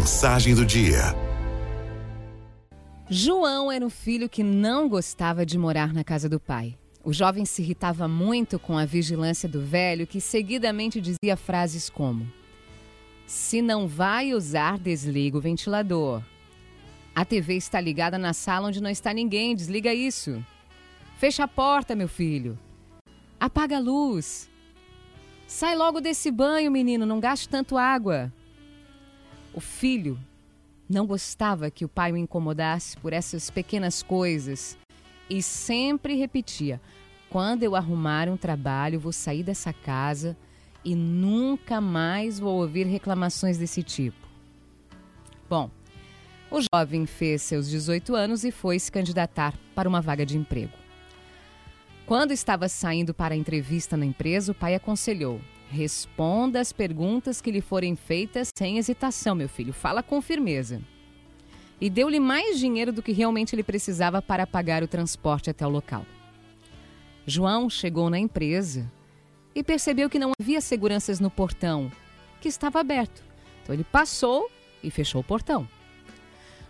Mensagem do dia. João era um filho que não gostava de morar na casa do pai. O jovem se irritava muito com a vigilância do velho, que seguidamente dizia frases como: Se não vai usar, desliga o ventilador. A TV está ligada na sala onde não está ninguém, desliga isso. Fecha a porta, meu filho. Apaga a luz. Sai logo desse banho, menino, não gaste tanto água. O filho não gostava que o pai o incomodasse por essas pequenas coisas e sempre repetia: quando eu arrumar um trabalho, vou sair dessa casa e nunca mais vou ouvir reclamações desse tipo. Bom, o jovem fez seus 18 anos e foi se candidatar para uma vaga de emprego. Quando estava saindo para a entrevista na empresa, o pai aconselhou: Responda as perguntas que lhe forem feitas sem hesitação, meu filho. Fala com firmeza. E deu-lhe mais dinheiro do que realmente ele precisava para pagar o transporte até o local. João chegou na empresa e percebeu que não havia seguranças no portão, que estava aberto. Então ele passou e fechou o portão.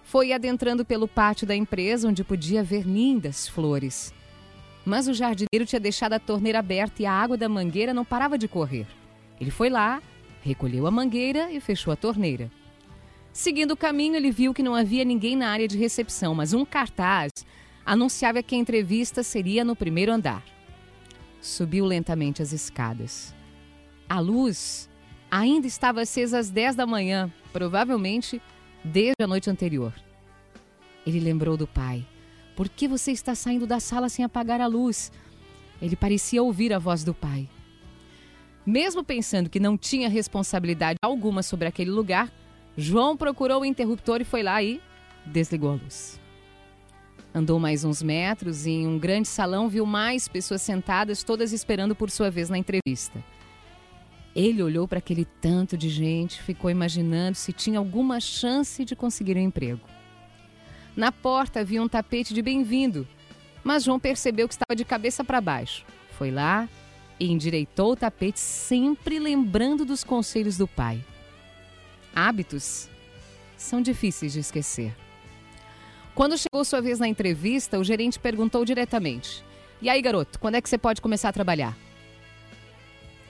Foi adentrando pelo pátio da empresa, onde podia ver lindas flores mas o jardineiro tinha deixado a torneira aberta e a água da mangueira não parava de correr. Ele foi lá, recolheu a mangueira e fechou a torneira. Seguindo o caminho, ele viu que não havia ninguém na área de recepção, mas um cartaz anunciava que a entrevista seria no primeiro andar. Subiu lentamente as escadas. A luz ainda estava acesa às 10 da manhã, provavelmente desde a noite anterior. Ele lembrou do pai por que você está saindo da sala sem apagar a luz? Ele parecia ouvir a voz do pai. Mesmo pensando que não tinha responsabilidade alguma sobre aquele lugar, João procurou o interruptor e foi lá e desligou a luz. Andou mais uns metros e em um grande salão viu mais pessoas sentadas, todas esperando por sua vez na entrevista. Ele olhou para aquele tanto de gente, ficou imaginando se tinha alguma chance de conseguir um emprego. Na porta havia um tapete de bem-vindo, mas João percebeu que estava de cabeça para baixo. Foi lá e endireitou o tapete, sempre lembrando dos conselhos do pai. Hábitos são difíceis de esquecer. Quando chegou sua vez na entrevista, o gerente perguntou diretamente: E aí, garoto, quando é que você pode começar a trabalhar?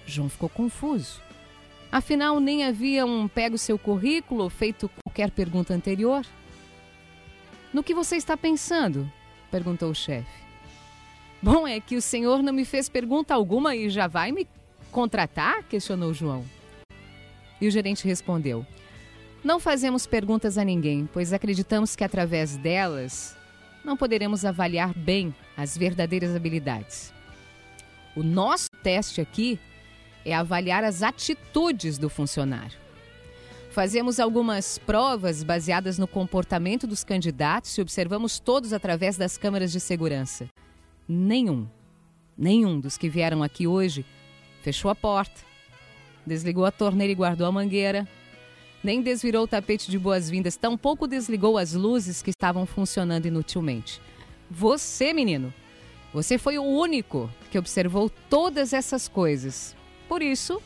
João ficou confuso. Afinal, nem haviam pego seu currículo feito qualquer pergunta anterior. No que você está pensando? perguntou o chefe. Bom, é que o senhor não me fez pergunta alguma e já vai me contratar? questionou João. E o gerente respondeu: Não fazemos perguntas a ninguém, pois acreditamos que através delas não poderemos avaliar bem as verdadeiras habilidades. O nosso teste aqui é avaliar as atitudes do funcionário. Fazemos algumas provas baseadas no comportamento dos candidatos e observamos todos através das câmeras de segurança. Nenhum, nenhum dos que vieram aqui hoje fechou a porta, desligou a torneira e guardou a mangueira, nem desvirou o tapete de boas-vindas, tampouco desligou as luzes que estavam funcionando inutilmente. Você, menino, você foi o único que observou todas essas coisas. Por isso,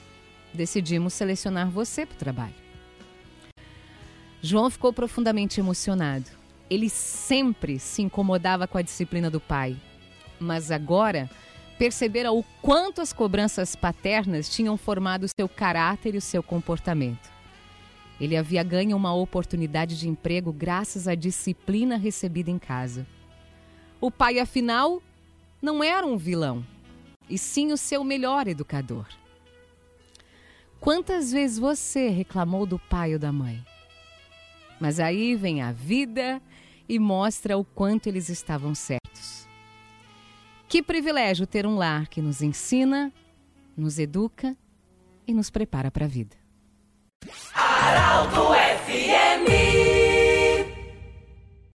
decidimos selecionar você para o trabalho. João ficou profundamente emocionado. Ele sempre se incomodava com a disciplina do pai, mas agora percebera o quanto as cobranças paternas tinham formado seu caráter e o seu comportamento. Ele havia ganho uma oportunidade de emprego graças à disciplina recebida em casa. O pai, afinal, não era um vilão, e sim o seu melhor educador. Quantas vezes você reclamou do pai ou da mãe? Mas aí vem a vida e mostra o quanto eles estavam certos. Que privilégio ter um lar que nos ensina, nos educa e nos prepara para a vida. FMI